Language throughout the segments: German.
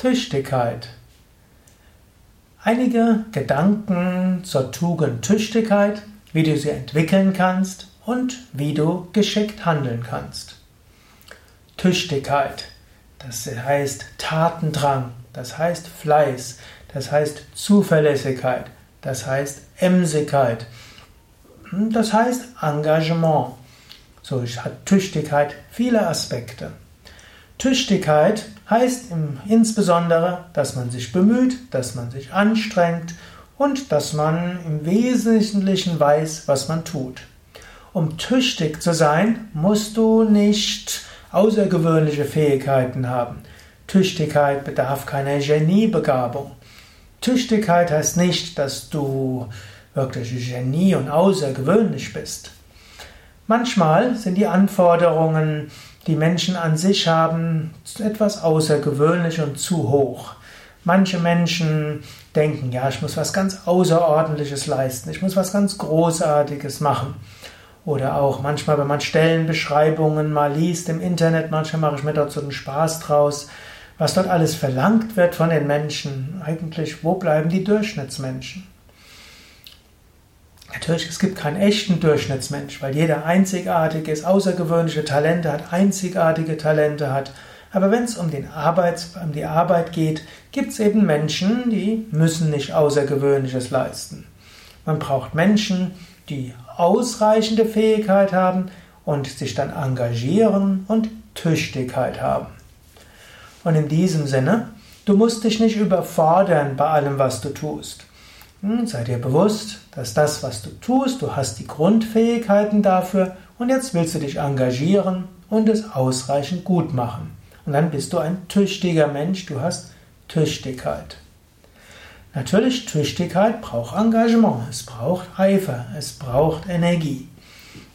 Tüchtigkeit. Einige Gedanken zur Tugend Tüchtigkeit, wie du sie entwickeln kannst und wie du geschickt handeln kannst. Tüchtigkeit, das heißt Tatendrang, das heißt Fleiß, das heißt Zuverlässigkeit, das heißt Emsigkeit, das heißt Engagement. So hat Tüchtigkeit viele Aspekte. Tüchtigkeit heißt insbesondere, dass man sich bemüht, dass man sich anstrengt und dass man im Wesentlichen weiß, was man tut. Um tüchtig zu sein, musst du nicht außergewöhnliche Fähigkeiten haben. Tüchtigkeit bedarf keiner Geniebegabung. Tüchtigkeit heißt nicht, dass du wirklich Genie und außergewöhnlich bist. Manchmal sind die Anforderungen die Menschen an sich haben etwas außergewöhnlich und zu hoch. Manche Menschen denken, ja, ich muss was ganz Außerordentliches leisten, ich muss was ganz Großartiges machen. Oder auch manchmal, wenn man Stellenbeschreibungen mal liest im Internet, manchmal mache ich mir dort so einen Spaß draus, was dort alles verlangt wird von den Menschen. Eigentlich, wo bleiben die Durchschnittsmenschen? Natürlich, es gibt keinen echten Durchschnittsmensch, weil jeder einzigartig ist, außergewöhnliche Talente hat, einzigartige Talente hat. Aber wenn es um, den Arbeits, um die Arbeit geht, gibt es eben Menschen, die müssen nicht Außergewöhnliches leisten. Man braucht Menschen, die ausreichende Fähigkeit haben und sich dann engagieren und Tüchtigkeit haben. Und in diesem Sinne, du musst dich nicht überfordern bei allem, was du tust. Hm, sei dir bewusst, dass das, was du tust, du hast die Grundfähigkeiten dafür und jetzt willst du dich engagieren und es ausreichend gut machen. Und dann bist du ein tüchtiger Mensch, du hast Tüchtigkeit. Natürlich, Tüchtigkeit braucht Engagement, es braucht Eifer, es braucht Energie.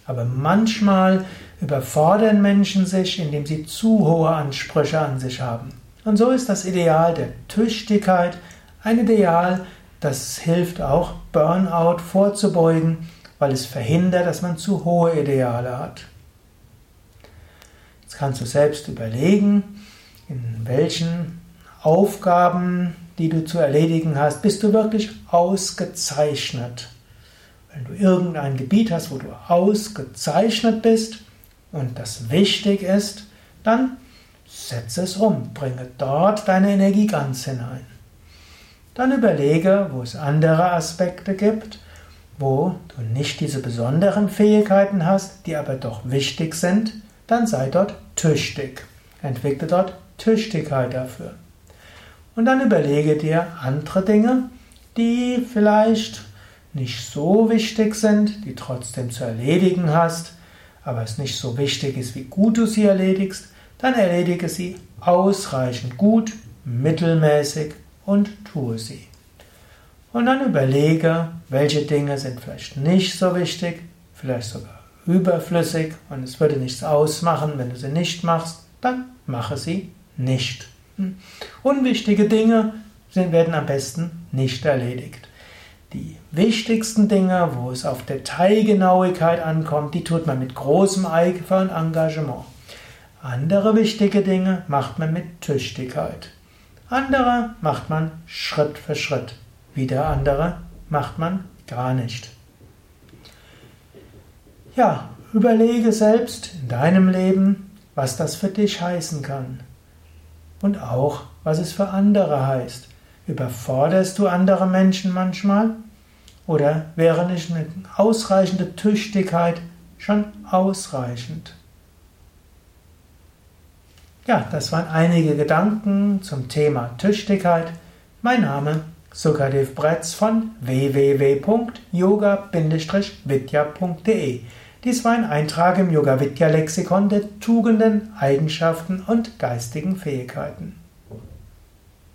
Aber manchmal überfordern Menschen sich, indem sie zu hohe Ansprüche an sich haben. Und so ist das Ideal der Tüchtigkeit ein Ideal, das hilft auch, Burnout vorzubeugen, weil es verhindert, dass man zu hohe Ideale hat. Jetzt kannst du selbst überlegen, in welchen Aufgaben, die du zu erledigen hast, bist du wirklich ausgezeichnet. Wenn du irgendein Gebiet hast, wo du ausgezeichnet bist und das wichtig ist, dann setze es um, bringe dort deine Energie ganz hinein. Dann überlege, wo es andere Aspekte gibt, wo du nicht diese besonderen Fähigkeiten hast, die aber doch wichtig sind, dann sei dort tüchtig. Entwickle dort Tüchtigkeit dafür. Und dann überlege dir andere Dinge, die vielleicht nicht so wichtig sind, die trotzdem zu erledigen hast, aber es nicht so wichtig ist, wie gut du sie erledigst, dann erledige sie ausreichend gut, mittelmäßig und tue sie. Und dann überlege, welche Dinge sind vielleicht nicht so wichtig, vielleicht sogar überflüssig und es würde nichts ausmachen, wenn du sie nicht machst, dann mache sie nicht. Hm. Unwichtige Dinge werden am besten nicht erledigt. Die wichtigsten Dinge, wo es auf Detailgenauigkeit ankommt, die tut man mit großem Eifer und Engagement. Andere wichtige Dinge macht man mit Tüchtigkeit. Andere macht man Schritt für Schritt. Wieder andere macht man gar nicht. Ja, überlege selbst in deinem Leben, was das für dich heißen kann. Und auch, was es für andere heißt. Überforderst du andere Menschen manchmal? Oder wäre nicht eine ausreichende Tüchtigkeit schon ausreichend? Ja, das waren einige Gedanken zum Thema Tüchtigkeit. Mein Name Sukadev Bretz von www.yoga-vidya.de. Dies war ein Eintrag im Yoga Vidya Lexikon der Tugenden, Eigenschaften und geistigen Fähigkeiten.